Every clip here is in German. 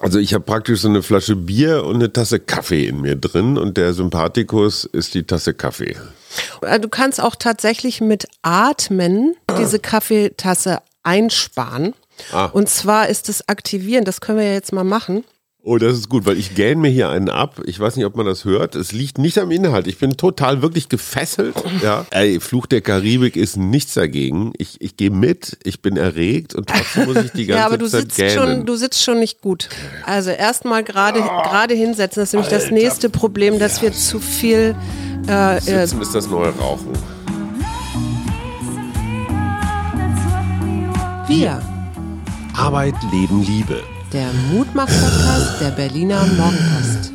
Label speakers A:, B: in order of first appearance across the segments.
A: Also ich habe praktisch so eine Flasche Bier und eine Tasse Kaffee in mir drin und der Sympathikus ist die Tasse Kaffee.
B: Äh, Du kannst auch tatsächlich mit Atmen diese Kaffeetasse einsparen.
A: Ah.
B: Und zwar ist es aktivieren, das können wir ja jetzt mal machen.
A: Oh, das ist gut, weil ich gähn mir hier einen ab. Ich weiß nicht, ob man das hört. Es liegt nicht am Inhalt. Ich bin total wirklich gefesselt. Ja. Ey, Fluch der Karibik ist nichts dagegen. Ich, ich gehe mit, ich bin erregt und trotzdem muss ich die ganze
B: Ja, aber du
A: Zeit
B: sitzt
A: gähnen.
B: schon, du sitzt schon nicht gut. Also erstmal gerade gerade hinsetzen, das ist nämlich das nächste Problem, dass wir zu viel äh, äh,
A: Sitzen ist das neue Rauchen.
B: wir.
A: Arbeit, Leben, Liebe.
B: Der Mutmach-Podcast der Berliner Morgenpost.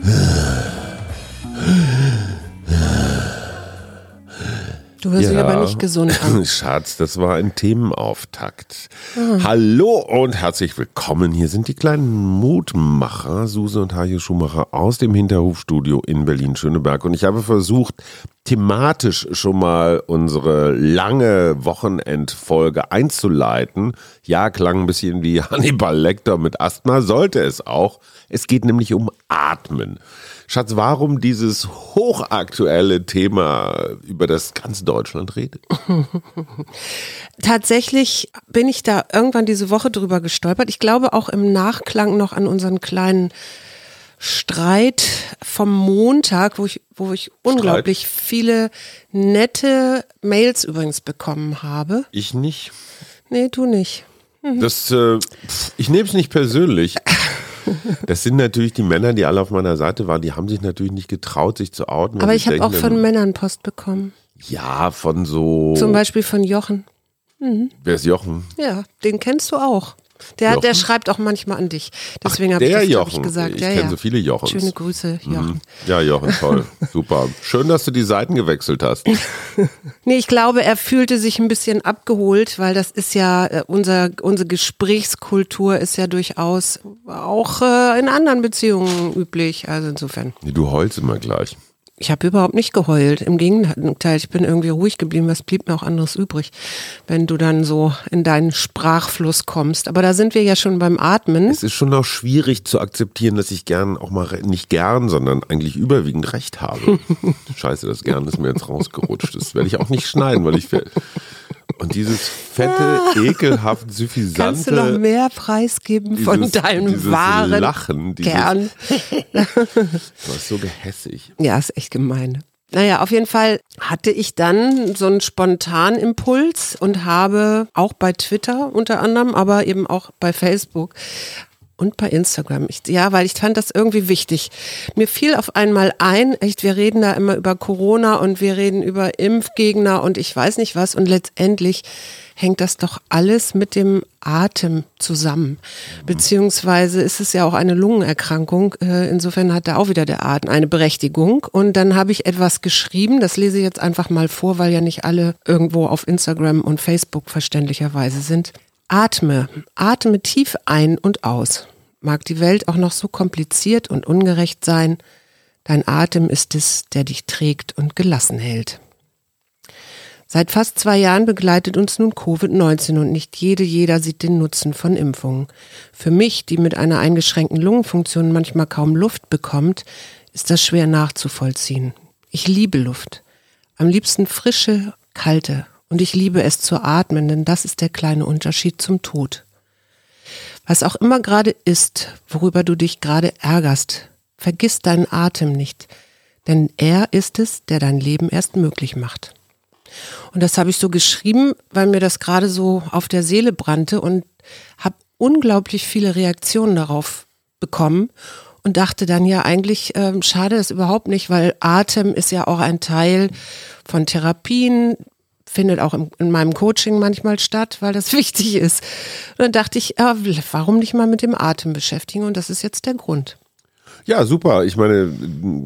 B: Du hörst dich aber nicht gesund an.
A: Schatz, das war ein Themenauftakt.
B: Ah.
A: Hallo und herzlich willkommen. Hier sind die kleinen Mutmacher, Suse und Hajo Schumacher aus dem Hinterhofstudio in Berlin-Schöneberg. Und ich habe versucht, thematisch schon mal unsere lange Wochenendfolge einzuleiten. Ja, klang ein bisschen wie Hannibal Lecter mit Asthma, sollte es auch. Es geht nämlich um Atmen. Schatz, warum dieses hochaktuelle Thema, über das ganz Deutschland redet?
B: Tatsächlich bin ich da irgendwann diese Woche drüber gestolpert. Ich glaube auch im Nachklang noch an unseren kleinen Streit vom Montag, wo ich, wo ich unglaublich viele nette Mails übrigens bekommen habe.
A: Ich nicht.
B: Nee, du nicht.
A: Das, äh, ich nehme es nicht persönlich. Das sind natürlich die Männer, die alle auf meiner Seite waren, die haben sich natürlich nicht getraut, sich zu outen.
B: Aber ich habe auch von Männern Post bekommen.
A: Ja, von so.
B: Zum Beispiel von Jochen.
A: Wer ist Jochen?
B: Ja, den kennst du auch. Der, der schreibt auch manchmal an dich. Deswegen habe ich das,
A: Jochen.
B: ich, gesagt.
A: Ich
B: ja,
A: kenne
B: ja.
A: so viele Jochens.
B: Schöne Grüße, Jochen.
A: Ja, Jochen, toll. Super. Schön, dass du die Seiten gewechselt hast.
B: Nee, ich glaube, er fühlte sich ein bisschen abgeholt, weil das ist ja, äh, unser, unsere Gesprächskultur ist ja durchaus auch äh, in anderen Beziehungen üblich. Also insofern.
A: Nee, Du heulst immer gleich.
B: Ich habe überhaupt nicht geheult. Im Gegenteil, ich bin irgendwie ruhig geblieben. Was blieb mir auch anderes übrig, wenn du dann so in deinen Sprachfluss kommst. Aber da sind wir ja schon beim Atmen.
A: Es ist schon auch schwierig zu akzeptieren, dass ich gern auch mal, nicht gern, sondern eigentlich überwiegend recht habe. Scheiße, das gern ist mir jetzt rausgerutscht. Das werde ich auch nicht schneiden, weil ich. Und dieses fette, ekelhaft, suffisante.
B: Kannst du noch mehr preisgeben von
A: dieses-
B: deinem
A: dieses
B: wahren
A: Lachen, dieses-
B: Kern?
A: Du warst so gehässig.
B: Ja, ist echt gemein. Naja, auf jeden Fall hatte ich dann so einen spontanen Impuls und habe auch bei Twitter unter anderem, aber eben auch bei Facebook und bei Instagram. Ich, ja, weil ich fand das irgendwie wichtig. Mir fiel auf einmal ein, echt, wir reden da immer über Corona und wir reden über Impfgegner und ich weiß nicht was und letztendlich hängt das doch alles mit dem Atem zusammen. Beziehungsweise ist es ja auch eine Lungenerkrankung. Äh, Insofern hat da auch wieder der Atem eine Berechtigung. Und dann habe ich etwas geschrieben, das lese ich jetzt einfach mal vor, weil ja nicht alle irgendwo auf Instagram und Facebook verständlicherweise sind. Atme, atme tief ein und aus. Mag die Welt auch noch so kompliziert und ungerecht sein, dein Atem ist es, der dich trägt und gelassen hält. Seit fast zwei Jahren begleitet uns nun Covid-19 und nicht jede, jeder sieht den Nutzen von Impfungen. Für mich, die mit einer eingeschränkten Lungenfunktion manchmal kaum Luft bekommt, ist das schwer nachzuvollziehen. Ich liebe Luft. Am liebsten frische, kalte. Und ich liebe es zu atmen, denn das ist der kleine Unterschied zum Tod. Was auch immer gerade ist, worüber du dich gerade ärgerst, vergiss deinen Atem nicht, denn er ist es, der dein Leben erst möglich macht. Und das habe ich so geschrieben, weil mir das gerade so auf der Seele brannte und habe unglaublich viele Reaktionen darauf bekommen und dachte dann ja eigentlich ähm, schade das überhaupt nicht, weil Atem ist ja auch ein Teil von Therapien, findet auch im, in meinem Coaching manchmal statt, weil das wichtig ist. Und dann dachte ich, äh, warum nicht mal mit dem Atem beschäftigen? Und das ist jetzt der Grund.
A: Ja, super. Ich meine,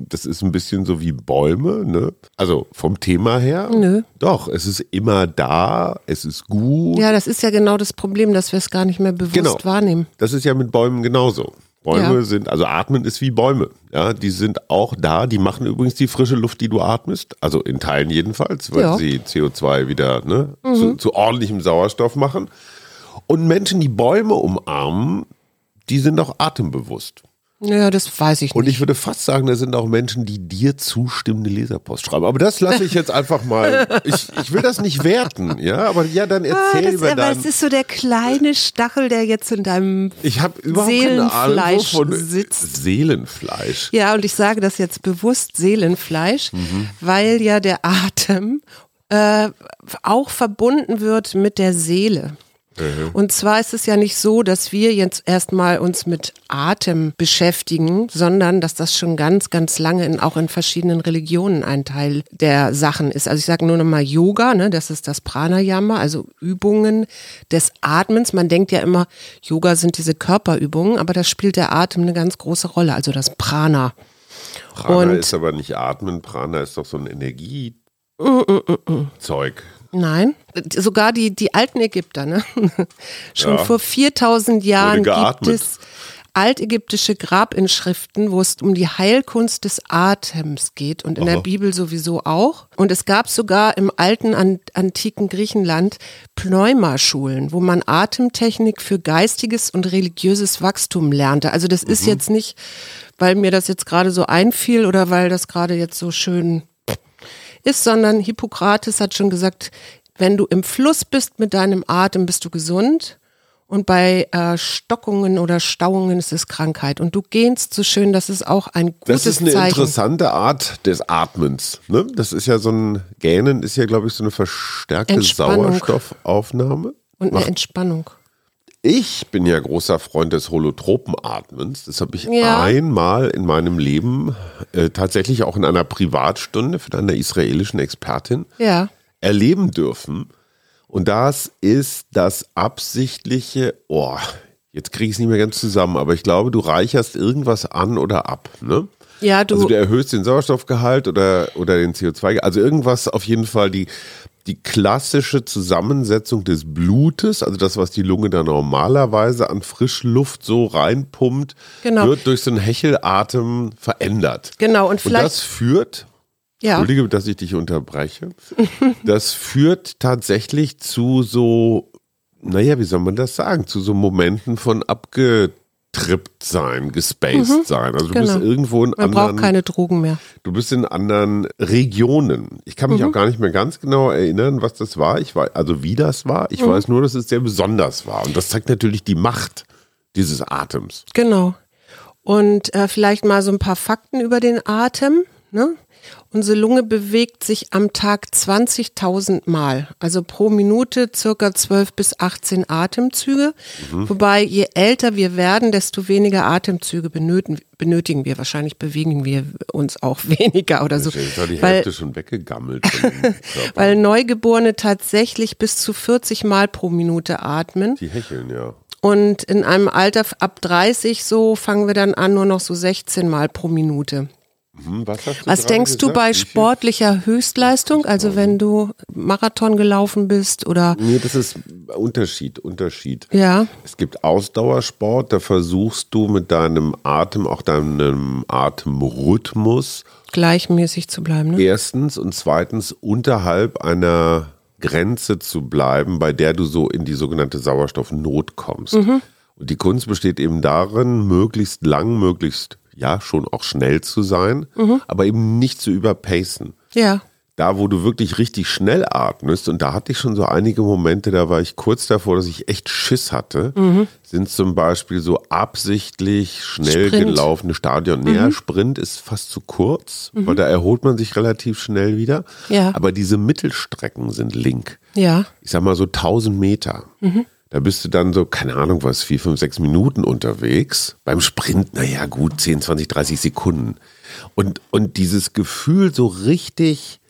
A: das ist ein bisschen so wie Bäume, ne? Also vom Thema her.
B: Nö.
A: Doch, es ist immer da, es ist gut.
B: Ja, das ist ja genau das Problem, dass wir es gar nicht mehr bewusst
A: Genau.
B: wahrnehmen.
A: Das ist ja mit Bäumen genauso. Bäume
B: Ja.
A: sind, also atmen ist wie Bäume. Ja, die sind auch da. Die machen übrigens die frische Luft, die du atmest. Also in Teilen jedenfalls, weil
B: Ja.
A: sie CO2 wieder ne, zu, zu ordentlichem Sauerstoff machen. Und Menschen, die Bäume umarmen, die sind auch atembewusst.
B: Ja, das weiß ich
A: Und
B: nicht.
A: ich würde fast sagen, da sind auch Menschen, die dir zustimmende Leserpost schreiben. Aber das lasse ich jetzt einfach mal. Ich, ich will das nicht werten, ja. Aber ja, dann
B: Ah,
A: erzähl
B: das,
A: über
B: aber
A: dein.
B: es ist so der kleine Stachel, der jetzt in deinem
A: Ich habe überhaupt keine Ahnung
B: Seelenfleisch sitzt.
A: Seelenfleisch.
B: Ja, und ich sage das jetzt bewusst Seelenfleisch,
A: Mhm.
B: weil ja der Atem äh, auch verbunden wird mit der Seele.
A: Mhm.
B: Und zwar ist es ja nicht so, dass wir jetzt erstmal uns mit Atem beschäftigen, sondern dass das schon ganz, ganz lange in, auch in verschiedenen Religionen ein Teil der Sachen ist. Also ich sage nur nochmal Yoga, ne, das ist das Pranayama, also Übungen des Atmens. Man denkt ja immer, Yoga sind diese Körperübungen, aber da spielt der Atem eine ganz große Rolle, also das Prana.
A: Prana
B: Und-
A: ist aber nicht atmen. Prana ist doch so ein Energiezeug.
B: Nein, sogar die, die alten Ägypter, ne? Schon
A: Ja.
B: vor 4000 Jahren gibt es altägyptische Grabinschriften, wo es um die Heilkunst des Atems geht und in
A: Aha.
B: der Bibel sowieso auch. Und es gab sogar im alten an, antiken Griechenland Pneumaschulen, wo man Atemtechnik für geistiges und religiöses Wachstum lernte. Also das
A: Mhm.
B: ist jetzt nicht, weil mir das jetzt gerade so einfiel oder weil das gerade jetzt so schön ist, sondern Hippokrates hat schon gesagt, wenn du im Fluss bist mit deinem Atem, bist du gesund. Und bei äh, Stockungen oder Stauungen ist es Krankheit. Und du gähnst so schön, das ist auch ein gutes
A: Das ist eine
B: Zeichen.
A: interessante Art des Atmens. Ne? Das ist ja so ein Gähnen, ist ja, glaube ich, so eine verstärkte. Sauerstoffaufnahme.
B: Und eine
A: Macht-
B: Entspannung.
A: Ich bin ja großer Freund des Holotropenatmens. Das habe ich
B: Ja.
A: einmal in meinem Leben, äh, tatsächlich auch in einer Privatstunde von einer israelischen Expertin,
B: Ja.
A: erleben dürfen. Und das ist das absichtliche, oh, jetzt kriege ich es nicht mehr ganz zusammen, aber ich glaube, du reicherst irgendwas an oder ab. Ne?
B: Ja, du.
A: Also du erhöhst den Sauerstoffgehalt oder, oder den CO2, also irgendwas auf jeden Fall die, die klassische Zusammensetzung des Blutes, also das, was die Lunge da normalerweise an Frischluft so reinpumpt,
B: Genau.
A: wird durch so einen Hechelatem verändert.
B: genau, und
A: Und
B: vielleicht.
A: das führt,
B: ja.
A: Entschuldige, dass ich dich unterbreche, das führt tatsächlich zu so, naja, wie soll man das sagen, zu so Momenten von abgetrippt sein, gespaced sein. Also du bist
B: genau.
A: irgendwo in
B: Man braucht
A: anderen
B: keine Drogen mehr.
A: Du bist in anderen Regionen. Ich kann mich auch gar nicht mehr ganz genau erinnern, was das war. Ich weiß, also wie das war. Ich weiß nur, dass es sehr besonders war. Und das zeigt natürlich die Macht dieses Atems.
B: Genau. Und äh, vielleicht mal so ein paar Fakten über den Atem. Ne? Unsere Lunge bewegt sich am Tag 20.000 Mal, also pro Minute circa 12 bis 18 Atemzüge. Wobei je älter wir werden, desto weniger Atemzüge benötigen, benötigen wir. Wahrscheinlich bewegen wir uns auch weniger oder so.
A: Jetzt war die
B: Weil,
A: Hälfte schon weggegammelt.
B: weil Neugeborene tatsächlich bis zu 40 Mal pro Minute atmen.
A: die hecheln, ja.
B: Und in einem Alter ab 30 so fangen wir dann an, nur noch so 16 Mal pro Minute.
A: Hm, was du
B: Was denkst du
A: gesagt?
B: bei
A: Wie viel?
B: sportlicher Höchstleistung? Also wenn du Marathon gelaufen bist oder
A: Nee, das ist Unterschied, Unterschied.
B: ja,
A: Es gibt Ausdauersport, da versuchst du mit deinem Atem, auch deinem Atemrhythmus,
B: gleichmäßig zu bleiben. Ne?
A: erstens und zweitens unterhalb einer Grenze zu bleiben, bei der du so in die sogenannte Sauerstoffnot kommst.
B: Mhm.
A: Und die Kunst besteht eben darin, möglichst lang, möglichst ja schon auch schnell zu sein,
B: Mhm.
A: aber eben nicht zu überpacen.
B: Ja,
A: Da, wo du wirklich richtig schnell atmest, und da hatte ich schon so einige Momente, da war ich kurz davor, dass ich echt Schiss hatte,
B: Mhm.
A: sind zum Beispiel so absichtlich schnell
B: Sprint.
A: gelaufene Stadion.
B: Mhm.
A: Sprint ist fast zu kurz, weil da erholt man sich relativ schnell wieder.
B: Ja.
A: Aber diese Mittelstrecken sind link.
B: ja,
A: Ich sag mal so 1000 Meter.
B: Mhm.
A: Da bist du dann so, keine Ahnung was, vier, fünf, sechs Minuten unterwegs. Beim Sprint, naja, gut, 10, 20, 30 Sekunden. Und, und dieses Gefühl, so richtig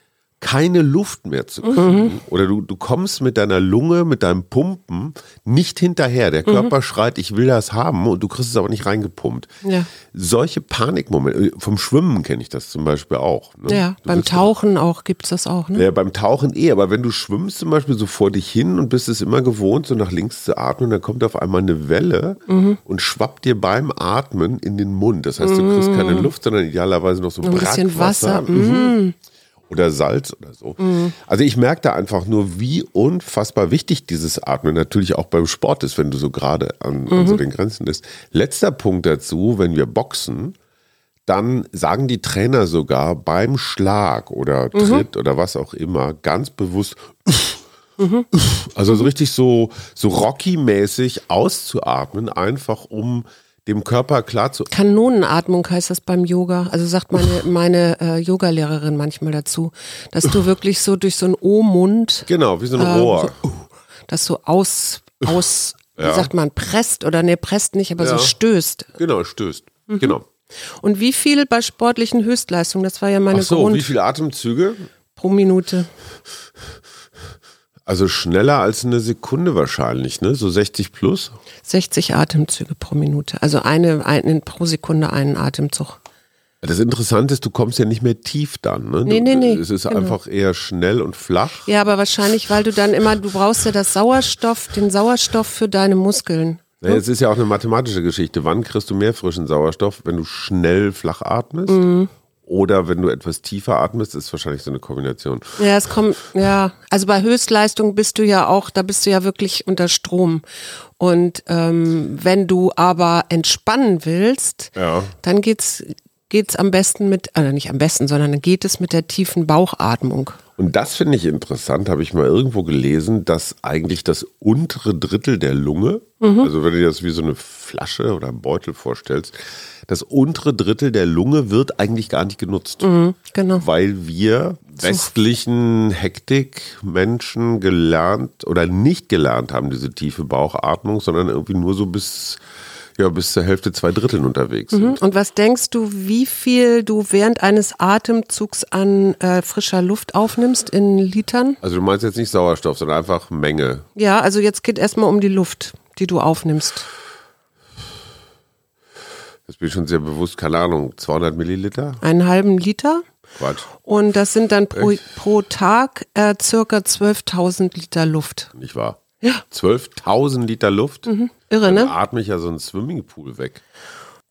A: keine Luft mehr zu kriegen. Oder du, du kommst mit deiner Lunge, mit deinem Pumpen nicht hinterher. Der Körper schreit, ich will das haben und du kriegst es aber nicht reingepumpt.
B: Ja.
A: Solche Panikmomente, vom Schwimmen kenne ich das zum Beispiel auch. Ne?
B: ja.
A: Du
B: Beim Tauchen auch gibt's das auch. Ne?
A: ja, beim Tauchen eh, aber wenn du schwimmst zum Beispiel so vor dich hin und bist es immer gewohnt, so nach links zu atmen, dann kommt auf einmal eine Welle
B: Mhm.
A: und schwappt dir beim Atmen in den Mund. Das heißt, du kriegst keine Luft, sondern idealerweise noch so
B: Mhm. Ein bisschen. Wasser. Mhm.
A: Oder Salz oder so. Also ich merke da einfach nur, wie unfassbar wichtig dieses Atmen natürlich auch beim Sport ist, wenn du so gerade an, an so den Grenzen bist. Letzter Punkt dazu, wenn wir boxen, dann sagen die Trainer sogar beim Schlag oder Tritt oder was auch immer ganz bewusst, also so richtig so, so Rocky-mäßig auszuatmen, einfach um dem Körper klar zu.
B: Kanonenatmung heißt das beim Yoga. Also sagt meine, meine äh, Yogalehrerin manchmal dazu, dass du wirklich so durch so einen O-Mund
A: Genau, wie so ein
B: äh,
A: Rohr.
B: so, das so aus, aus
A: Ja.
B: wie sagt man, presst oder ne, presst nicht, aber
A: Ja.
B: so stößt.
A: Genau, stößt.
B: Mhm.
A: Genau.
B: Und wie viel bei sportlichen Höchstleistungen? Das war ja meine
A: Ach so,
B: Grund
A: wie viele Atemzüge?
B: pro Minute.
A: Also schneller als eine Sekunde wahrscheinlich, ne? So 60 plus?
B: 60 Atemzüge pro Minute. Also eine, ein, pro Sekunde einen Atemzug.
A: Das Interessante ist, du kommst ja nicht mehr tief dann, ne?
B: Nee, nee, nee,
A: Es ist
B: genau.
A: einfach eher schnell und flach.
B: Ja, aber wahrscheinlich, weil du dann immer, du brauchst ja das Sauerstoff, den Sauerstoff für deine Muskeln.
A: Naja, es ist ja auch eine mathematische Geschichte. Wann kriegst du mehr frischen Sauerstoff? Wenn du schnell flach atmest?
B: Mhm.
A: Oder wenn du etwas tiefer atmest, ist wahrscheinlich so eine Kombination.
B: Ja, es kommt, ja, also bei Höchstleistung bist du ja auch, da bist du ja wirklich unter Strom. Und ähm, wenn du aber entspannen willst,
A: Ja.
B: dann geht's geht's am besten mit, also nicht am besten, sondern dann geht es mit der tiefen Bauchatmung.
A: Und das finde ich interessant, habe ich mal irgendwo gelesen, dass eigentlich das untere Drittel der Lunge,
B: Mhm.
A: also wenn du dir das wie so eine Flasche oder einen Beutel vorstellst, das untere Drittel der Lunge wird eigentlich gar nicht genutzt.
B: Mhm, genau.
A: Weil wir westlichen Hektik-Menschen gelernt oder nicht gelernt haben, diese tiefe Bauchatmung, sondern irgendwie nur so bis, ja, bis zur Hälfte, zwei Dritteln unterwegs sind.
B: Und was denkst du, wie viel du während eines Atemzugs an äh, frischer Luft aufnimmst in Litern?
A: Also du meinst jetzt nicht Sauerstoff, sondern einfach Menge.
B: Ja, also jetzt geht erstmal um die Luft, die du aufnimmst.
A: Das bin ich schon sehr bewusst, keine Ahnung, 200 Milliliter?
B: Einen halben Liter.
A: Quatsch.
B: Und das sind dann pro, pro Tag äh, circa 12.000 Liter Luft.
A: Nicht wahr? Ja. 12.000 Liter Luft?
B: Irre,
A: Dann
B: ne?
A: atme ich ja so einen Swimmingpool weg.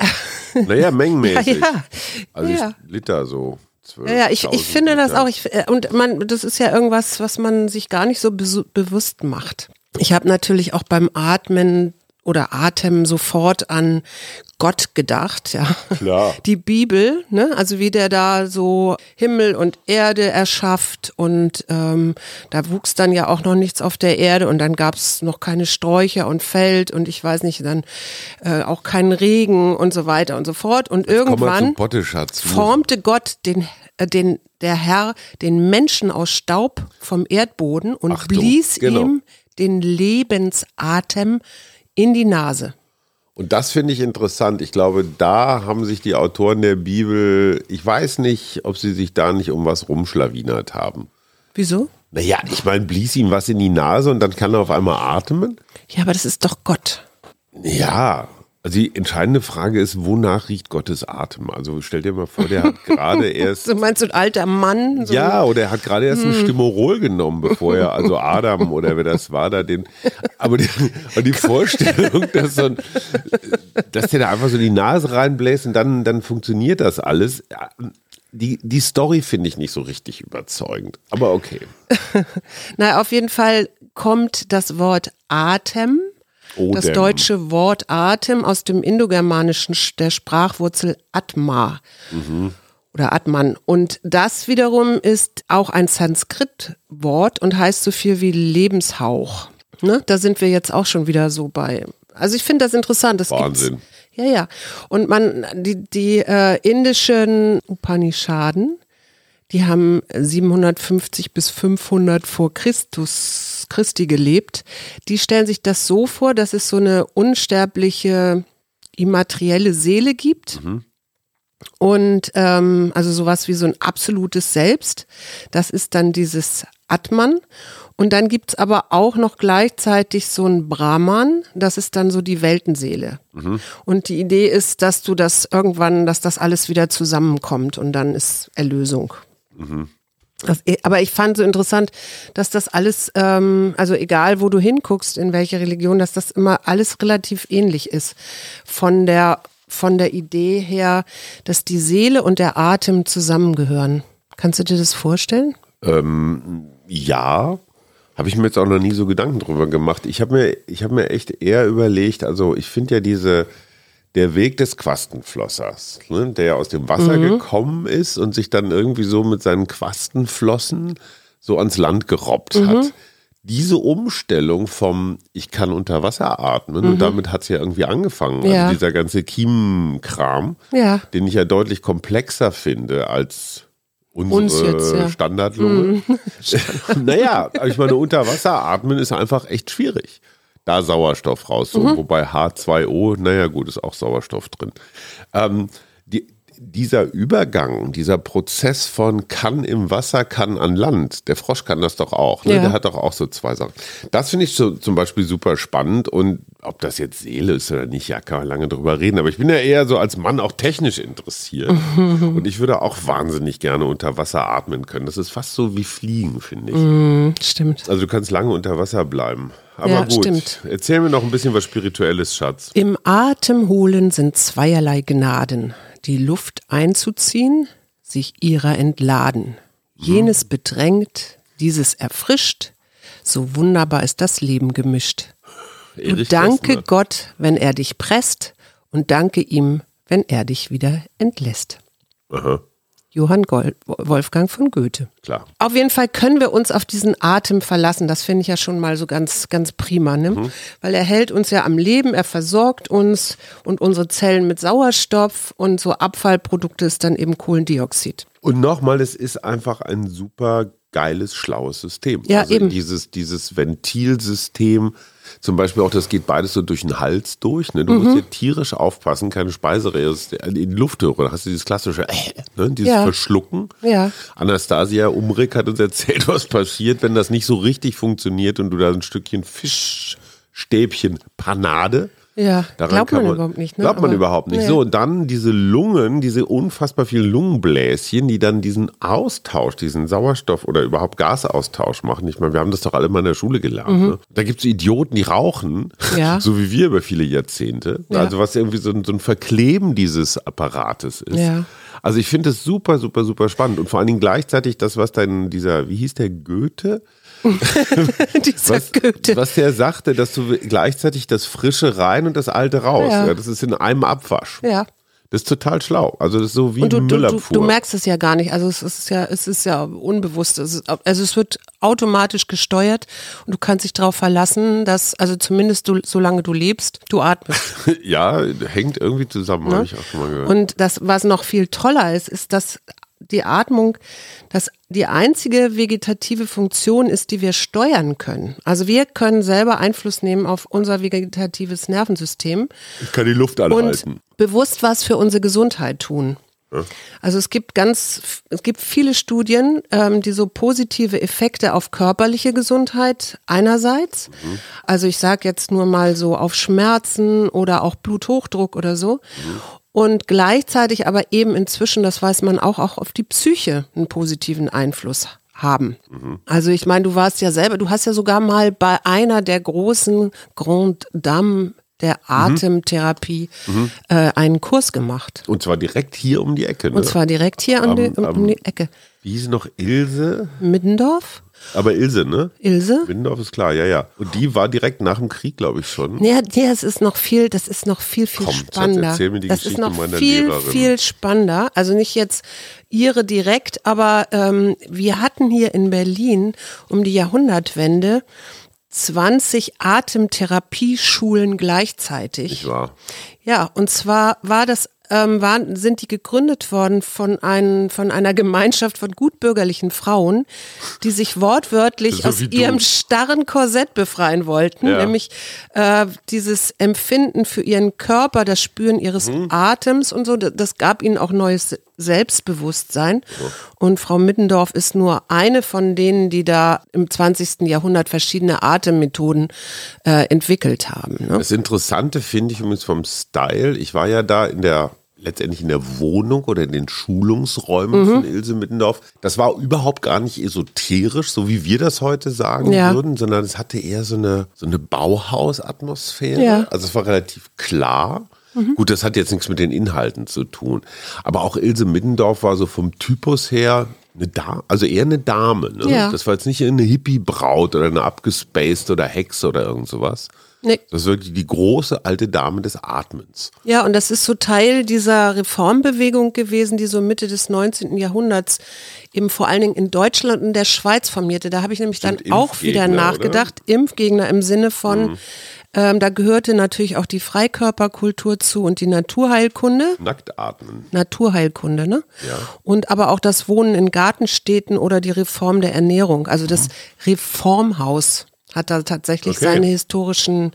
A: naja, mengenmäßig.
B: Ja, ja.
A: Also
B: Ja.
A: Liter so. 12
B: Ja, ja, ich, ich finde das
A: Liter.
B: auch. Ich, äh, und man, das ist ja irgendwas, was man sich gar nicht so bewusst macht. Ich habe natürlich auch beim Atmen oder Atem sofort an Gott gedacht, ja.
A: Klar.
B: Die Bibel, ne? also wie der da so Himmel und Erde erschafft und ähm, da wuchs dann ja auch noch nichts auf der Erde und dann gab es noch keine Sträucher und Feld und ich weiß nicht, dann äh, auch keinen Regen und so weiter und so fort und
A: mal
B: irgendwann
A: Potteschatz.
B: formte Gott den, äh, den, der Herr den Menschen aus Staub vom Erdboden und
A: Achtung,
B: blies
A: genau.
B: ihm den Lebensatem in die Nase.
A: Und das finde ich interessant. Ich glaube, da haben sich die Autoren der Bibel, ich weiß nicht, ob sie sich da nicht um was rumschlawinert haben.
B: Wieso?
A: Naja, ich meine, blies ihm was in die Nase und dann kann er auf einmal atmen?
B: Ja, aber das ist doch Gott.
A: Ja, also die entscheidende Frage ist, wonach riecht Gottes Atem? Also stell dir mal vor, der hat gerade erst
B: So meinst du ein alter Mann? So
A: Ja, oder er hat gerade erst ein Stimorol genommen, bevor er, also Adam oder wer das war, da den. Aber die, die Vorstellung, dass, so ein, dass der da einfach so die Nase reinbläst und dann, dann funktioniert das alles. Ja, Die, die Story finde ich nicht so richtig überzeugend. Aber okay.
B: Na, auf jeden Fall kommt das Wort Atem, das
A: Odem.
B: deutsche Wort Atem aus dem Indogermanischen Sch- der Sprachwurzel Atma oder Atman. Und das wiederum ist auch ein Sanskrit-Wort und heißt so viel wie Lebenshauch. Ne? Da sind wir jetzt auch schon wieder so bei. Also ich finde das interessant. Das
A: Wahnsinn.
B: Gibt's. Ja, ja. Und man, die, die äh, indischen Upanishaden, die haben 750 bis 500 vor Christus, Christi gelebt. Die stellen sich das so vor, dass es so eine unsterbliche, immaterielle Seele gibt. Und ähm, also sowas wie so ein absolutes Selbst. Das ist dann dieses Atman. Und dann gibt's aber auch noch gleichzeitig so ein Brahman, das ist dann so die Weltenseele. Und die Idee ist, dass du das irgendwann, dass das alles wieder zusammenkommt und dann ist Erlösung. Das, aber ich fand so interessant, dass das alles, ähm, also egal wo du hinguckst, in welche Religion, dass das immer alles relativ ähnlich ist. Von der, von der Idee her, dass die Seele und der Atem zusammengehören. Kannst du dir das vorstellen?
A: Ähm, ja, habe ich mir jetzt auch noch nie so Gedanken drüber gemacht. Ich habe mir, ich habe mir echt eher überlegt, also ich finde ja diese, der Weg des Quastenflossers, ne, der aus dem Wasser mhm. gekommen ist und sich dann irgendwie so mit seinen Quastenflossen so ans Land gerobbt mhm. hat. Diese Umstellung vom Ich kann unter Wasser atmen mhm. und damit hat es ja irgendwie angefangen. Also ja. Also dieser ganze Kiemenkram, ja. den ich ja deutlich komplexer finde als unsere jetzt, ja. Standardlunge. Mhm. naja, ich meine, unter Wasser atmen ist einfach echt schwierig. Da Sauerstoff raus, so, mhm. wobei H2O, naja gut, ist auch Sauerstoff drin. Ähm, dieser Übergang, dieser Prozess von kann im Wasser, kann an Land, der Frosch kann das doch auch. Ne? Ja. Der hat doch auch so zwei Sachen. Das finde ich so, zum Beispiel super spannend und ob das jetzt Seele ist oder nicht, ja, kann man lange drüber reden. Aber ich bin ja eher so als Mann auch technisch interessiert. und ich würde auch wahnsinnig gerne unter Wasser atmen können. Das ist fast so wie Fliegen, finde ich.
B: Mm, stimmt.
A: Also du kannst lange unter Wasser bleiben. Aber ja, gut, stimmt. erzähl mir noch ein bisschen was Spirituelles, Schatz.
B: Im Atemholen sind zweierlei Gnaden die Luft einzuziehen, sich ihrer entladen. Jenes bedrängt, dieses erfrischt, so wunderbar ist das Leben gemischt. Du danke Gott, wenn er dich presst, und danke ihm, wenn er dich wieder entlässt. Aha. Johann Wolfgang von Goethe.
A: Klar.
B: Auf jeden Fall können wir uns auf diesen Atem verlassen. Das finde ich ja schon mal so ganz, ganz prima, ne? Mhm. Weil er hält uns ja am Leben, er versorgt uns und unsere Zellen mit Sauerstoff und so Abfallprodukte ist dann eben Kohlendioxid.
A: Und nochmal, es ist einfach ein super geiles, schlaues System.
B: Ja, also eben.
A: Dieses, dieses Ventilsystem, zum Beispiel auch, das geht beides so durch den Hals durch. Ne? Du mhm. musst ja tierisch aufpassen, keine Speiseröhre in die Luftröhre. Da hast du dieses klassische, äh, ne? dieses ja. Verschlucken.
B: Ja.
A: Anastasia Umrick hat uns erzählt, was passiert, wenn das nicht so richtig funktioniert und du da ein Stückchen Fischstäbchen Panade
B: ja, Daran glaubt man, man, überhaupt nicht. Ne?
A: Glaubt man Aber, überhaupt nicht. Ja. So, und dann diese Lungen, diese unfassbar vielen Lungenbläschen, die dann diesen Austausch, diesen Sauerstoff oder überhaupt Gasaustausch machen. Ich meine, wir haben das doch alle mal in der Schule gelernt. Mhm. Ne? Da gibt es Idioten, die rauchen, ja. so wie wir über viele Jahrzehnte. Ja. Also was irgendwie so ein, so ein Verkleben dieses Apparates ist.
B: Ja.
A: Also ich finde es super, super, super spannend. Und vor allen Dingen gleichzeitig das, was dann dieser, wie hieß der Goethe?
B: Dieser
A: was,
B: Goethe.
A: Was der sagte, dass du gleichzeitig das Frische rein und das Alte raus. Ja. ja das ist in einem Abwasch.
B: Ja.
A: Das ist total schlau. Also das ist so wie
B: und du,
A: Müllerpfuhr.
B: Du, du, merkst es ja gar nicht. Also es ist ja, es ist ja unbewusst. Es ist, also es wird automatisch gesteuert und du kannst dich darauf verlassen, dass, also zumindest du, solange du lebst, du atmest.
A: ja, hängt irgendwie zusammen, ja? habe ich auch schon mal gehört.
B: Und das, was noch viel toller ist, ist, dass die Atmung das die einzige vegetative Funktion ist, die wir steuern können. Also wir können selber Einfluss nehmen auf unser vegetatives Nervensystem.
A: Ich kann die Luft anhalten.
B: Und bewusst was für unsere Gesundheit tun. Also es gibt ganz, es gibt viele Studien, ähm, die so positive Effekte auf körperliche Gesundheit einerseits, mhm. also ich sage jetzt nur mal so auf Schmerzen oder auch Bluthochdruck oder so, mhm und gleichzeitig aber eben inzwischen, das weiß man auch, auch auf die Psyche einen positiven Einfluss haben. Mhm. Also ich meine, du warst ja selber, du hast ja sogar mal bei einer der großen Grand Dames der mhm. Atemtherapie mhm. äh, einen Kurs gemacht.
A: Und zwar direkt hier um die Ecke. Ne?
B: Und zwar direkt hier um, die, um, um die Ecke.
A: Wie hieß noch Ilse?
B: Middendorf?
A: Aber Ilse, ne?
B: Ilse?
A: Windorf ist klar, ja, ja. Und die war direkt nach dem Krieg, glaube ich, schon.
B: Ja, das ist noch viel, das ist noch viel, viel Komm, spannender.
A: Erzähl mir die
B: das
A: Geschichte
B: ist noch
A: meiner
B: viel,
A: Lehrerin.
B: viel spannender. Also nicht jetzt ihre direkt, aber ähm, wir hatten hier in Berlin um die Jahrhundertwende 20 Atemtherapieschulen gleichzeitig.
A: Ich war.
B: Ja, und zwar war das ähm, waren, sind die gegründet worden von, ein, von einer Gemeinschaft von gutbürgerlichen Frauen, die sich wortwörtlich so aus ihrem starren Korsett befreien wollten, ja. nämlich äh, dieses Empfinden für ihren Körper, das Spüren ihres mhm. Atems und so, das gab ihnen auch neues Selbstbewusstsein. Und Frau Mittendorf ist nur eine von denen, die da im 20. Jahrhundert verschiedene Atemmethoden äh, entwickelt haben. Ne?
A: Das Interessante finde ich übrigens vom Style, ich war ja da in der letztendlich in der Wohnung oder in den Schulungsräumen mhm. von Ilse Mittendorf. Das war überhaupt gar nicht esoterisch, so wie wir das heute sagen ja. würden, sondern es hatte eher so eine, so eine Bauhausatmosphäre. Ja. Also es war relativ klar. Mhm. Gut, das hat jetzt nichts mit den Inhalten zu tun. Aber auch Ilse Middendorf war so vom Typus her Eine da also eher eine Dame, ne?
B: Ja.
A: Das war jetzt nicht irgendeine Hippie-Braut oder eine abgespaced oder Hexe oder irgend sowas.
B: Nee.
A: Das ist wirklich die große alte Dame des Atmens.
B: Ja, und das ist so Teil dieser Reformbewegung gewesen, die so Mitte des 19. Jahrhunderts eben vor allen Dingen in Deutschland und der Schweiz formierte. Da habe ich nämlich dann auch wieder nachgedacht. Impfgegner im Sinne von, ähm, da gehörte natürlich auch die Freikörperkultur zu und die Naturheilkunde.
A: Nackt atmen.
B: Naturheilkunde, ne?
A: Ja.
B: Und aber auch das Wohnen in Gartenstädten oder die Reform der Ernährung. Also das Reformhaus hat da tatsächlich
A: Okay.
B: seine historischen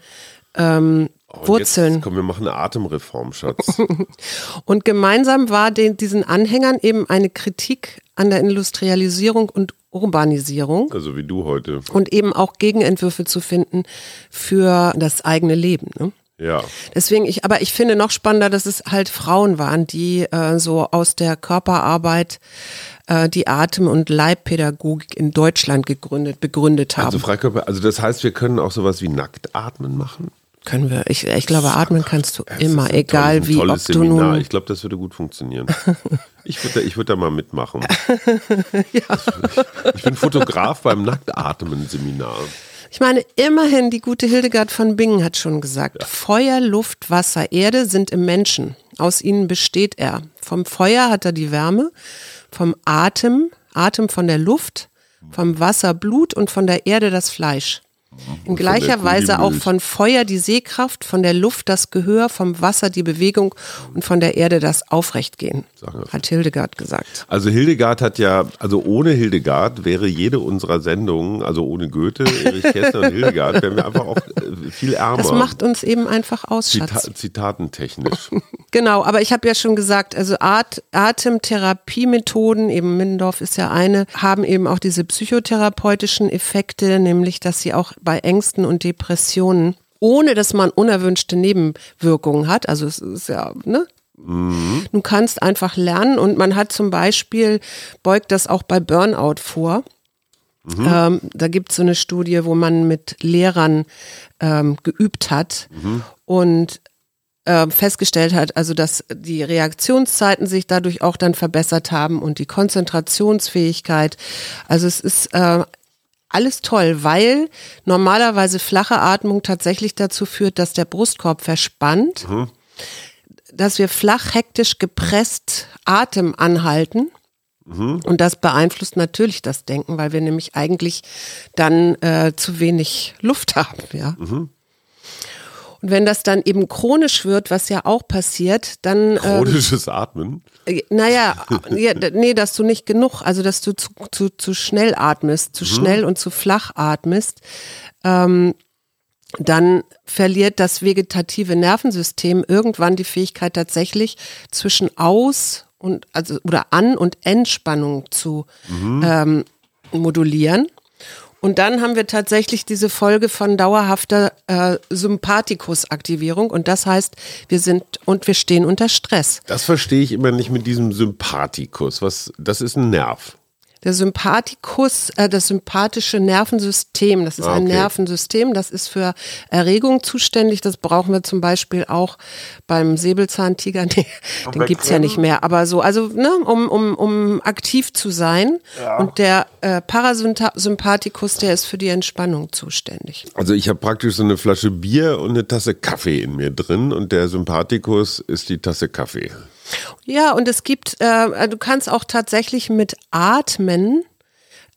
B: ähm,
A: Und
B: Wurzeln.
A: Jetzt, komm, wir machen eine Atemreform, Schatz.
B: Und gemeinsam war den, diesen Anhängern eben eine Kritik an der Industrialisierung und Urbanisierung
A: also wie du heute.
B: und eben auch Gegenentwürfe zu finden für das eigene Leben. Ne?
A: Ja.
B: Deswegen, ich, aber ich finde noch spannender, dass es halt Frauen waren, die äh, so aus der Körperarbeit äh, die Atem- und Leibpädagogik in Deutschland gegründet, begründet haben.
A: Also Freikörper, also das heißt, wir können auch sowas wie nackt atmen machen?
B: Können wir, ich, ich glaube, atmen kannst du
A: Das
B: immer, egal
A: tolles,
B: wie, ob
A: tolles
B: du
A: Seminar.
B: nun
A: Ich glaube, das würde gut funktionieren. Ich würde da, ich würd da mal mitmachen. Ich bin Fotograf beim Nacktatmen-Seminar.
B: Ich meine, immerhin, die gute Hildegard von Bingen hat schon gesagt, Feuer, Luft, Wasser, Erde sind im Menschen. Aus ihnen besteht er. Vom Feuer hat er die Wärme, vom Atem, Atem von der Luft, vom Wasser Blut und von der Erde das Fleisch. In gleicher Weise auch von Feuer die Sehkraft, von der Luft das Gehör, vom Wasser die Bewegung und von der Erde das Aufrechtgehen, hat Hildegard gesagt.
A: Also Hildegard hat ja, also ohne Hildegard wäre jede unserer Sendungen, also ohne Goethe, Erich Kästner und Hildegard, wären wir einfach auch äh, viel ärmer.
B: Das macht uns eben einfach aus, Schatz.
A: Zita zitatentechnisch.
B: Genau, aber ich habe ja schon gesagt, also At Atemtherapiemethoden, eben Middendorf ist ja eine, haben eben auch diese psychotherapeutischen Effekte, nämlich dass sie auch bei Ängsten und Depressionen, ohne dass man unerwünschte Nebenwirkungen hat, also es ist ja, ne? Du kannst einfach lernen und man hat zum Beispiel, beugt das auch bei Burnout vor. Ähm, da gibt es so eine Studie, wo man mit Lehrern ähm, geübt hat und äh, festgestellt hat, also dass die Reaktionszeiten sich dadurch auch dann verbessert haben und die Konzentrationsfähigkeit. Also es ist äh, alles toll, weil normalerweise flache Atmung tatsächlich dazu führt, dass der Brustkorb verspannt, dass wir flach hektisch gepresst Atem anhalten. Und das beeinflusst natürlich das Denken, weil wir nämlich eigentlich dann äh, zu wenig Luft haben, ja. Und wenn das dann eben chronisch wird, was ja auch passiert, dann ähm,
A: Chronisches Atmen.
B: äh, naja, ja, d- nee, dass du nicht genug, also dass du zu, zu, zu schnell atmest, zu schnell und zu flach atmest, ähm, dann verliert das vegetative Nervensystem irgendwann die Fähigkeit tatsächlich zwischen Aus und also oder An- und Entspannung zu ähm, modulieren. Und dann haben wir tatsächlich diese Folge von dauerhafter äh, Sympathikusaktivierung und das heißt, wir sind und wir stehen unter Stress.
A: Das verstehe ich immer nicht mit diesem Sympathikus. Was, das ist ein Nerv.
B: Der Sympathikus, äh, das sympathische Nervensystem, das ist
A: Ah,
B: ein
A: okay.
B: Nervensystem, das ist für Erregung zuständig. Das brauchen wir zum Beispiel auch beim Säbelzahntiger. Nee, den
A: bei
B: gibt's ja nicht mehr. Aber so, also ne, um, um, um aktiv zu sein. Und der äh, Parasympathikus, der ist für die Entspannung zuständig.
A: Also ich habe praktisch so eine Flasche Bier und eine Tasse Kaffee in mir drin und der Sympathikus ist die Tasse Kaffee.
B: Ja, und es gibt, äh, du kannst auch tatsächlich mit Atmen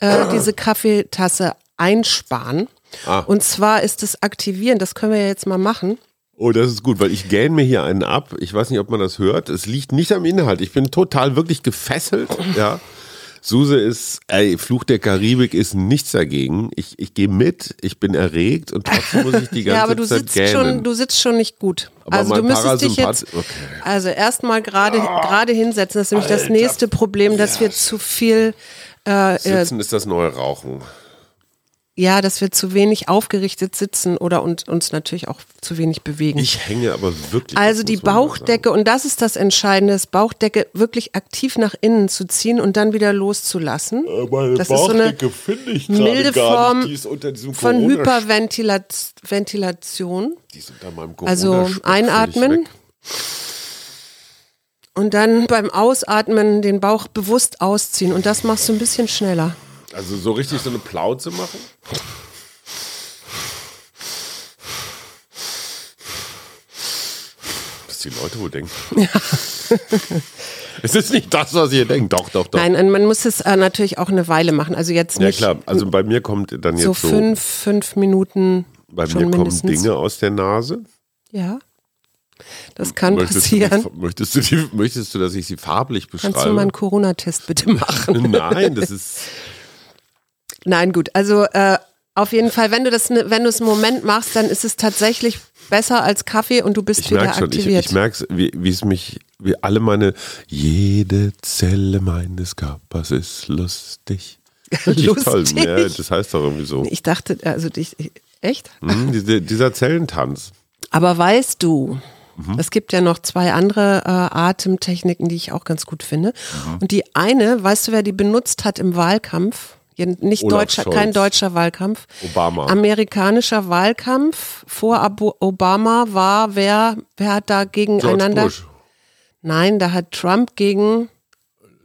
B: äh, diese Kaffeetasse einsparen.
A: Ah.
B: Und zwar ist es aktivieren, das können wir ja jetzt mal machen.
A: Oh, das ist gut, weil ich gähn mir hier einen ab. Ich weiß nicht, ob man das hört. Es liegt nicht am Inhalt. Ich bin total wirklich gefesselt. Ja. Suse ist, ey, Fluch der Karibik ist nichts dagegen. Ich, ich gehe mit, ich bin erregt und trotzdem muss ich die ganze
B: ja, aber du
A: Zeit
B: sitzt
A: gähnen.
B: schon, du sitzt schon nicht gut.
A: Aber
B: also du müsstest dich jetzt,
A: okay.
B: also erstmal gerade gerade hinsetzen. Das ist nämlich das nächste Problem, dass wir zu viel, äh, äh,
A: Sitzen ist das neue Rauchen.
B: Ja, dass wir zu wenig aufgerichtet sitzen oder und, uns natürlich auch zu wenig bewegen.
A: Ich hänge aber wirklich.
B: Also die Bauchdecke, und das ist das Entscheidende, das Bauchdecke wirklich aktiv nach innen zu ziehen und dann wieder loszulassen.
A: Äh, Meine
B: das ist so eine
A: Bauchdecke ich
B: milde Form.
A: Die
B: von Hyperventilation.
A: Die ist unter meinem
B: Also einatmen. Und dann beim Ausatmen den Bauch bewusst ausziehen. Und das machst du ein bisschen schneller.
A: Also so richtig so eine Plauze machen? Was die Leute wohl denken. Ja. es ist nicht das, was ihr denkt. Doch, doch, doch.
B: Nein, man muss es äh, natürlich auch eine Weile machen. Also jetzt nicht.
A: Ja klar, also bei mir kommt dann jetzt so,
B: so fünf, fünf Minuten.
A: Bei mir kommen mindestens. Dinge aus der Nase.
B: Ja. Das kann
A: möchtest
B: passieren.
A: Du, möchtest, du die, möchtest du, dass ich sie farblich beschreibe?
B: Kannst du mal einen Corona-Test bitte machen?
A: Nein, das ist.
B: Nein, gut. Also äh, auf jeden Fall, wenn du das, ne, wenn du es einen Moment machst, dann ist es tatsächlich besser als Kaffee und du bist
A: ich
B: wieder
A: merk schon,
B: aktiviert.
A: Ich, ich merke es, wie, wie es mich, wie alle meine, jede Zelle meines Körpers ist lustig.
B: lustig.
A: Toll. Ja, das heißt doch irgendwie so.
B: Ich dachte, also dich, echt?
A: Mhm, diese, dieser Zellentanz.
B: Aber weißt du, mhm. es gibt ja noch zwei andere äh, Atemtechniken, die ich auch ganz gut finde. Mhm. Und die eine, weißt du, wer die benutzt hat im Wahlkampf? Nicht Olaf deutscher, Scholz. kein deutscher Wahlkampf.
A: Obama.
B: Amerikanischer Wahlkampf vor Abu Obama war, wer, wer hat da gegeneinander? George Bush. Nein, da hat Trump gegen.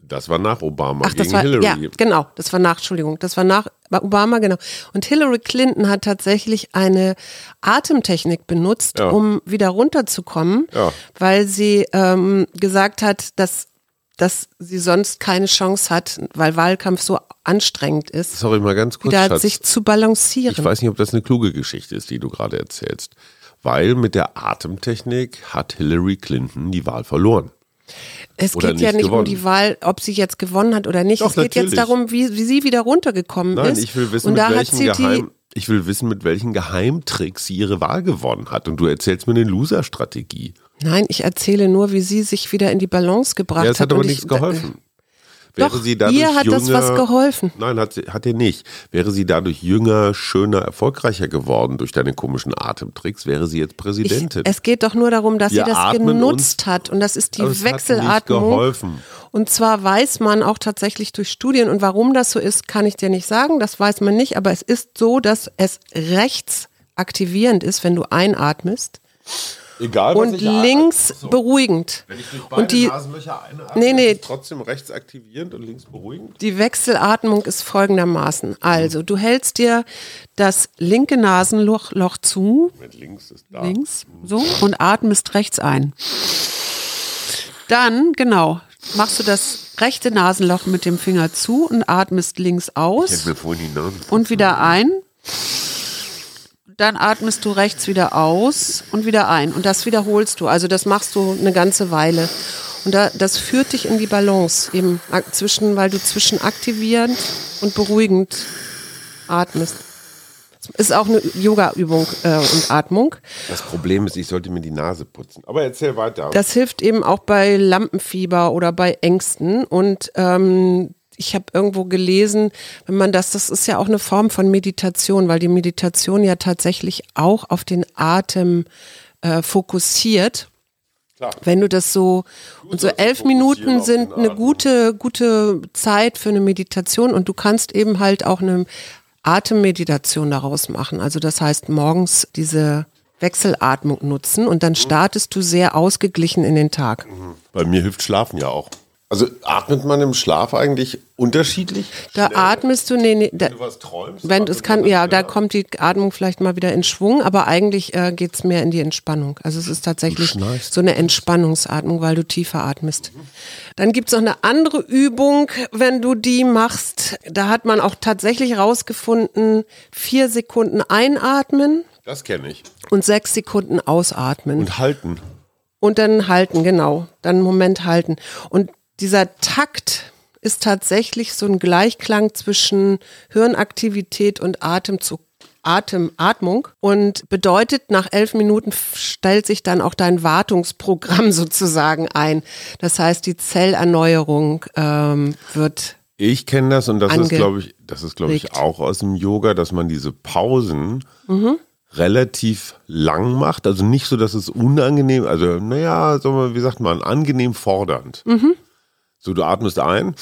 A: Das war nach Obama.
B: Ach, das war,
A: Hillary.
B: ja, genau, das war nach, Entschuldigung, das war nach Obama, genau. Und Hillary Clinton hat tatsächlich eine Atemtechnik benutzt, ja. um wieder runterzukommen, ja. weil sie ähm, gesagt hat, dass dass sie sonst keine Chance hat, weil Wahlkampf so anstrengend ist.
A: Sorry, mal ganz kurz.
B: Wieder Schatz. sich zu balancieren.
A: Ich weiß nicht, ob das eine kluge Geschichte ist, die du gerade erzählst. Weil mit der Atemtechnik hat Hillary Clinton die Wahl verloren.
B: Es geht ja nicht gewonnen. um die Wahl, ob sie jetzt gewonnen hat oder nicht. Doch, es geht natürlich. jetzt darum, wie, wie, sie wieder runtergekommen
A: Nein,
B: ist.
A: Ich will wissen, Und mit welchen Geheim, ich will wissen, mit welchen Geheimtricks sie ihre Wahl gewonnen hat. Und du erzählst mir eine Loser-Strategie.
B: Nein, ich erzähle nur, wie sie sich wieder in die Balance gebracht
A: ja, es
B: hat.
A: hat aber nichts geholfen.
B: Wäre Doch, sie dadurch ihr hat jünger, das was geholfen.
A: Nein, hat, sie, hat ihr nicht. Wäre sie dadurch jünger, schöner, erfolgreicher geworden durch deine komischen Atemtricks, wäre sie jetzt Präsidentin.
B: Ich, es geht doch nur darum, dass Wir sie das genutzt hat und das ist die
A: aber
B: Wechselatmung.
A: Hat nicht geholfen.
B: Und zwar weiß man auch tatsächlich durch Studien und warum das so ist, kann ich dir nicht sagen, das weiß man nicht, aber es ist so, dass es rechts aktivierend ist, wenn du einatmest
A: Egal,
B: und links so. beruhigend.
A: Wenn ich durch beide
B: und die,
A: Nasenlöcher einatme,
B: nee, nee,
A: ist trotzdem rechts aktivierend und links beruhigend?
B: Die Wechselatmung ist folgendermaßen. Also, du hältst dir das linke Nasenloch Loch zu.
A: Mit links ist da.
B: Links, so, und atmest rechts ein. Dann, genau, machst du das rechte Nasenloch mit dem Finger zu und atmest links aus.
A: Ich mir vorhin die Nase
B: und wieder ein dann atmest du rechts wieder aus und wieder ein. Und das wiederholst du. Also das machst du eine ganze Weile. Und da, das führt dich in die Balance, eben zwischen, weil du zwischen aktivierend und beruhigend atmest. Das ist auch eine Yoga-Übung äh, und Atmung.
A: Das Problem ist, ich sollte mir die Nase putzen. Aber erzähl weiter.
B: Das hilft eben auch bei Lampenfieber oder bei Ängsten. Und ähm, ich habe irgendwo gelesen, wenn man das, das ist ja auch eine Form von Meditation, weil die Meditation ja tatsächlich auch auf den Atem äh, fokussiert. Klar. Wenn du das so, und so elf Minuten sind eine gute, gute Zeit für eine Meditation und du kannst eben halt auch eine Atemmeditation daraus machen. Also das heißt morgens diese Wechselatmung nutzen und dann mhm. startest du sehr ausgeglichen in den Tag.
A: Bei mir hilft Schlafen ja auch. Also atmet man im Schlaf eigentlich unterschiedlich?
B: Da schnell? atmest du, nee, nee, da,
A: wenn du was träumst.
B: Wenn es kann, ja, da kommt die Atmung vielleicht mal wieder in Schwung, aber eigentlich äh, geht es mehr in die Entspannung. Also es ist tatsächlich so eine Entspannungsatmung, weil du tiefer atmest. Mhm. Dann gibt es noch eine andere Übung, wenn du die machst. Da hat man auch tatsächlich rausgefunden, vier Sekunden einatmen.
A: Das kenne ich.
B: Und sechs Sekunden ausatmen.
A: Und halten.
B: Und dann halten, genau. Dann einen Moment halten. Und dieser Takt ist tatsächlich so ein Gleichklang zwischen Hirnaktivität und Atemzug. Atem, Atmung und bedeutet, nach elf Minuten stellt sich dann auch dein Wartungsprogramm sozusagen ein. Das heißt, die Zellerneuerung ähm, wird.
A: Ich kenne das und das ist, glaube ich, das ist, glaube ich, auch aus dem Yoga, dass man diese Pausen mhm. relativ lang macht. Also nicht so, dass es unangenehm, also naja, wie sagt man, angenehm fordernd. Mhm. So, du atmest ein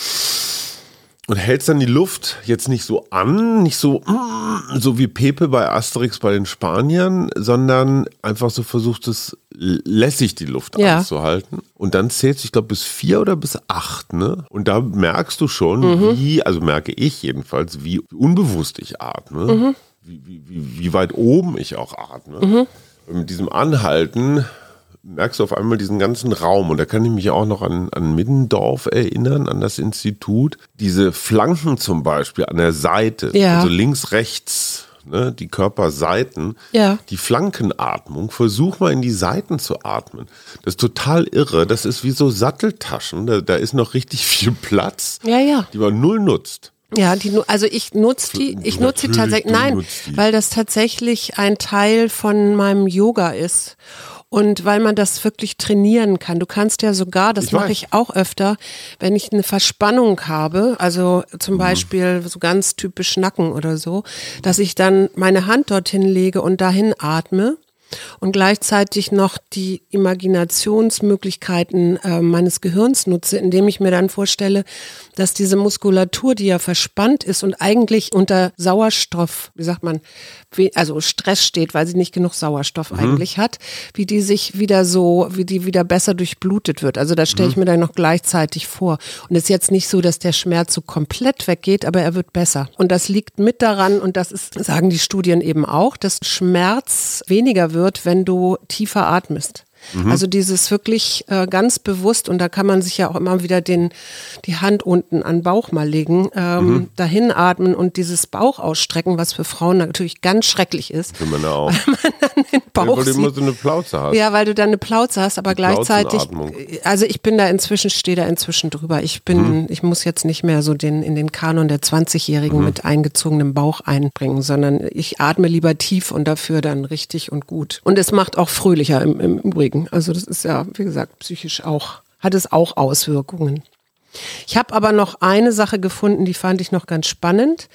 A: und hältst dann die Luft jetzt nicht so an, nicht so, mm, so wie Pepe bei Asterix bei den Spaniern, sondern einfach so versucht es lässig die Luft
B: Ja.
A: anzuhalten. Und dann zählst du, ich glaube, bis vier oder bis acht, ne? Und da merkst du schon,
B: Mhm.
A: wie, also merke ich jedenfalls, wie unbewusst ich atme,
B: Mhm.
A: wie, wie, wie, wie weit oben ich auch atme.
B: Mhm.
A: Und mit diesem Anhalten merkst du auf einmal diesen ganzen Raum. Und da kann ich mich auch noch an, an Middendorf erinnern, an das Institut. Diese Flanken zum Beispiel an der Seite,
B: Ja.
A: also links, rechts, ne, die Körperseiten,
B: Ja.
A: die Flankenatmung, versuch mal in die Seiten zu atmen. Das ist total irre. Das ist wie so Satteltaschen. Da, da ist noch richtig viel Platz,
B: Ja, ja.
A: die man null nutzt.
B: Ja, die, also ich nutze die, ich nutze die tatsächlich, nein, weil das tatsächlich ein Teil von meinem Yoga ist. Und weil man das wirklich trainieren kann. Du kannst ja sogar, das mache ich auch öfter, wenn ich eine Verspannung habe, also
A: Mhm.
B: zum Beispiel so ganz typisch Nacken oder so, dass ich dann meine Hand dorthin lege und dahin atme und gleichzeitig noch die Imaginationsmöglichkeiten äh, meines Gehirns nutze, indem ich mir dann vorstelle, dass diese Muskulatur, die ja verspannt ist und eigentlich unter Sauerstoff, wie sagt man, also Stress steht, weil sie nicht genug Sauerstoff eigentlich hat, wie die sich wieder so, wie die wieder besser durchblutet wird. Also das stelle ich mir dann noch gleichzeitig vor. Und es ist jetzt nicht so, dass der Schmerz so komplett weggeht, aber er wird besser. Und das liegt mit daran, und das ist, sagen die Studien eben auch, dass Schmerz weniger wird, wenn du tiefer atmest. Also dieses wirklich äh, ganz bewusst, und da kann man sich ja auch immer wieder den, die Hand unten an den Bauch mal legen, ähm, dahin atmen und dieses Bauch ausstrecken, was für Frauen natürlich ganz schrecklich ist.
A: Für Männer auch.
B: Den Bauch
A: weil du immer so eine Plauze hast.
B: Ja, weil du dann eine Plauze hast, aber gleichzeitig,
A: Plauzenatmung.
B: also ich bin da inzwischen, stehe da inzwischen drüber. Ich bin, ich muss jetzt nicht mehr so den, in den Kanon der 20-Jährigen mit eingezogenem Bauch einbringen, sondern ich atme lieber tief und dafür dann richtig und gut. Und es macht auch fröhlicher im, im Übrigen. Also das ist ja, wie gesagt, psychisch auch, hat es auch Auswirkungen. Ich habe aber noch eine Sache gefunden, die fand ich noch ganz spannend.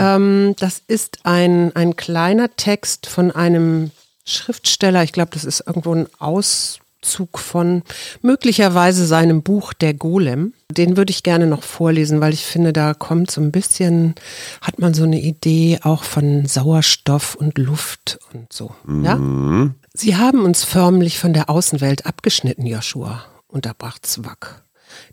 B: Ähm, das ist ein, ein kleiner Text von einem Schriftsteller. Ich glaube, das ist irgendwo ein Auszug von möglicherweise seinem Buch Der Golem. Den würde ich gerne noch vorlesen, weil ich finde, da kommt so ein bisschen, hat man so eine Idee auch von Sauerstoff und Luft und so. Ja? Sie haben uns förmlich von der Außenwelt abgeschnitten, Joshua, unterbrach Zwack.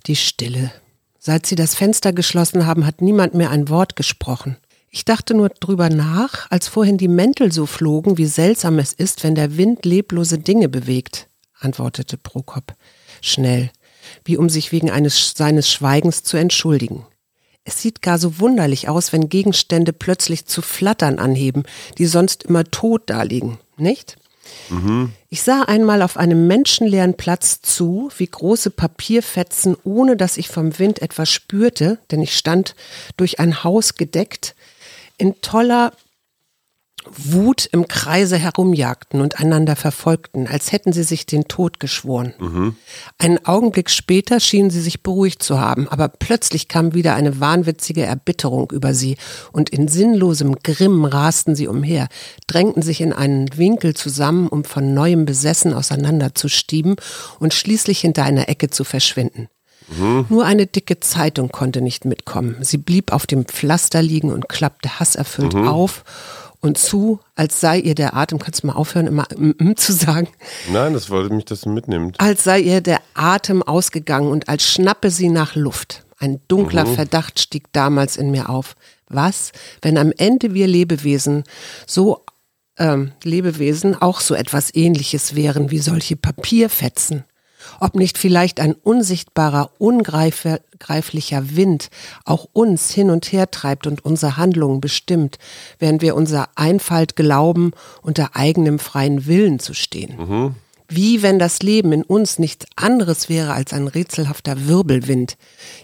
B: Die Stille. Seit sie das Fenster geschlossen haben, hat niemand mehr ein Wort gesprochen. Ich dachte nur drüber nach, als vorhin die Mäntel so flogen, wie seltsam es ist, wenn der Wind leblose Dinge bewegt, antwortete Prokop. Schnell, wie um sich wegen eines seines Schweigens zu entschuldigen. Es sieht gar so wunderlich aus, wenn Gegenstände plötzlich zu flattern anheben, die sonst immer tot daliegen, nicht? Ich sah einmal auf einem menschenleeren Platz zu, wie große Papierfetzen, ohne dass ich vom Wind etwas spürte, denn ich stand durch ein Haus gedeckt, in toller Wut im Kreise herumjagten und einander verfolgten, als hätten sie sich den Tod geschworen. Einen Augenblick später schienen sie sich beruhigt zu haben, aber plötzlich kam wieder eine wahnwitzige Erbitterung über sie, und in sinnlosem Grimm rasten sie umher, drängten sich in einen Winkel zusammen, um von neuem besessen auseinanderzustieben und schließlich hinter einer Ecke zu verschwinden. Nur eine dicke Zeitung konnte nicht mitkommen. Sie blieb auf dem Pflaster liegen und klappte hasserfüllt auf und zu, als sei ihr der Atem, kannst du mal aufhören, immer mm, mm zu sagen,
A: Nein, das wollte mich, dass du mitnimmt.
B: als sei ihr der Atem ausgegangen und als schnappe sie nach Luft. Ein dunkler Verdacht stieg damals in mir auf. Was, wenn am Ende wir Lebewesen so ähm, Lebewesen auch so etwas ähnliches wären wie solche Papierfetzen? Ob nicht vielleicht ein unsichtbarer, ungreiflicher Wind auch uns hin und her treibt und unsere Handlungen bestimmt, während wir unser Einfalt glauben, unter eigenem freien Willen zu stehen. Wie wenn das Leben in uns nichts anderes wäre als ein rätselhafter Wirbelwind.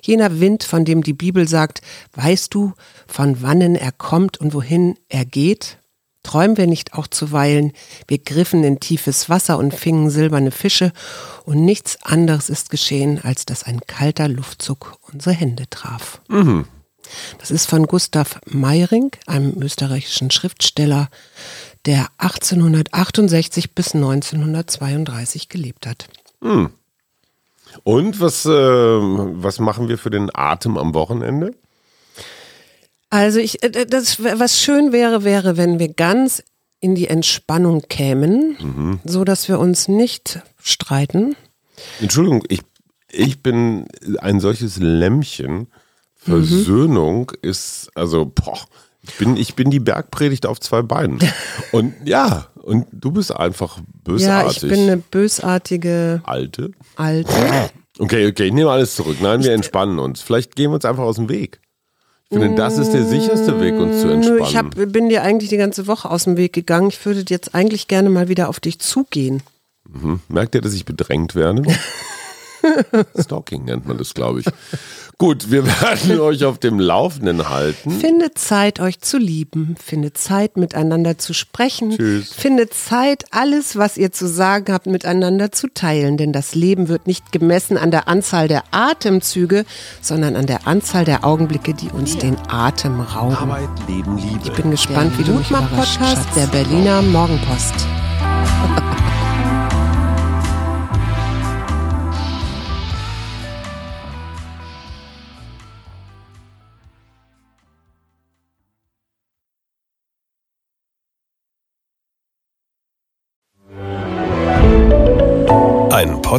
B: Jener Wind, von dem die Bibel sagt, weißt du, von wannen er kommt und wohin er geht? Träumen wir nicht auch zuweilen, wir griffen in tiefes Wasser und fingen silberne Fische, und nichts anderes ist geschehen, als dass ein kalter Luftzug unsere Hände traf. Das ist von Gustav Meyring, einem österreichischen Schriftsteller, der 1868 bis 1932 gelebt hat.
A: Und was, äh, was machen wir für den Atem am Wochenende?
B: Also ich, äh, das, was schön wäre, wäre, wenn wir ganz in die Entspannung kämen, mhm. so dass wir uns nicht streiten.
A: Entschuldigung, ich, ich bin ein solches Lämmchen. Versöhnung mhm. ist, also, boah, ich bin, ich bin die Bergpredigt auf zwei Beinen. Und ja, und du bist einfach bösartig.
B: Ja, ich bin eine bösartige.
A: Alte?
B: Alte.
A: Okay, okay, ich nehme alles zurück. Nein, wir entspannen uns. Vielleicht gehen wir uns einfach aus dem Weg. Ich finde, das ist der sicherste Weg, uns zu entspannen.
B: Ich hab, bin dir eigentlich die ganze Woche aus dem Weg gegangen. Ich würde jetzt eigentlich gerne mal wieder auf dich zugehen.
A: Mhm. Merkt ihr, dass ich bedrängt werde? Stalking nennt man das, glaube ich. Gut, wir werden euch auf dem Laufenden halten.
B: Findet Zeit, euch zu lieben. Findet Zeit, miteinander zu sprechen.
A: Tschüss.
B: Findet Zeit, alles, was ihr zu sagen habt, miteinander zu teilen. Denn das Leben wird nicht gemessen an der Anzahl der Atemzüge, sondern an der Anzahl der Augenblicke, die uns den Atem rauben.
A: Arbeit, Leben, Liebe.
B: Ich bin gespannt, der wie du mich Podcast der Berliner Morgenpost.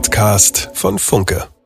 C: Podcast von Funke.